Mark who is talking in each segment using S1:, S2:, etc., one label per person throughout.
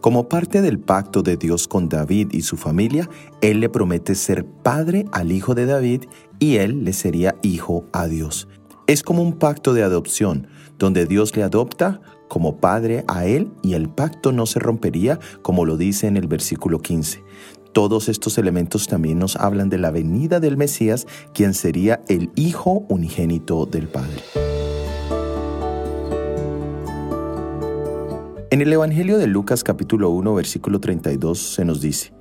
S1: Como parte del pacto de Dios con David y su familia, Él le promete ser padre al hijo de David y Él le sería hijo a Dios. Es como un pacto de adopción, donde Dios le adopta como padre a Él y el pacto no se rompería, como lo dice en el versículo 15. Todos estos elementos también nos hablan de la venida del Mesías, quien sería el Hijo unigénito del Padre. En el Evangelio de Lucas capítulo 1 versículo 32 se nos dice,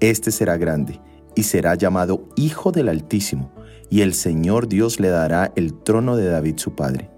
S1: Este será grande y será llamado Hijo del Altísimo, y el Señor Dios le dará el trono de David su padre.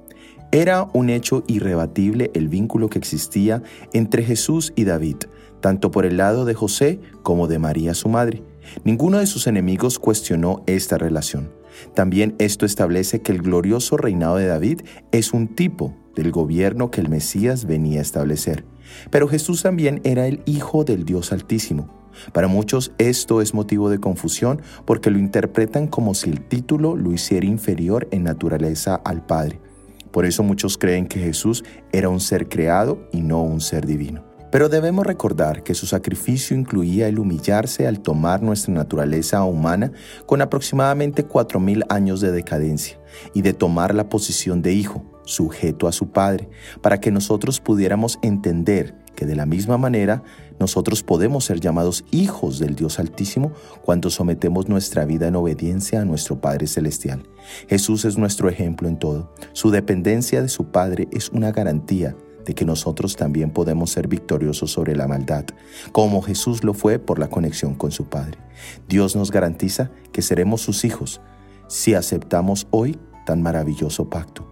S1: Era un hecho irrebatible el vínculo que existía entre Jesús y David, tanto por el lado de José como de María su madre. Ninguno de sus enemigos cuestionó esta relación. También esto establece que el glorioso reinado de David es un tipo del gobierno que el Mesías venía a establecer. Pero Jesús también era el Hijo del Dios Altísimo. Para muchos esto es motivo de confusión porque lo interpretan como si el título lo hiciera inferior en naturaleza al Padre. Por eso muchos creen que Jesús era un ser creado y no un ser divino. Pero debemos recordar que su sacrificio incluía el humillarse al tomar nuestra naturaleza humana con aproximadamente 4.000 años de decadencia y de tomar la posición de hijo, sujeto a su Padre, para que nosotros pudiéramos entender de la misma manera nosotros podemos ser llamados hijos del Dios Altísimo cuando sometemos nuestra vida en obediencia a nuestro Padre Celestial. Jesús es nuestro ejemplo en todo. Su dependencia de su Padre es una garantía de que nosotros también podemos ser victoriosos sobre la maldad, como Jesús lo fue por la conexión con su Padre. Dios nos garantiza que seremos sus hijos si aceptamos hoy tan maravilloso pacto.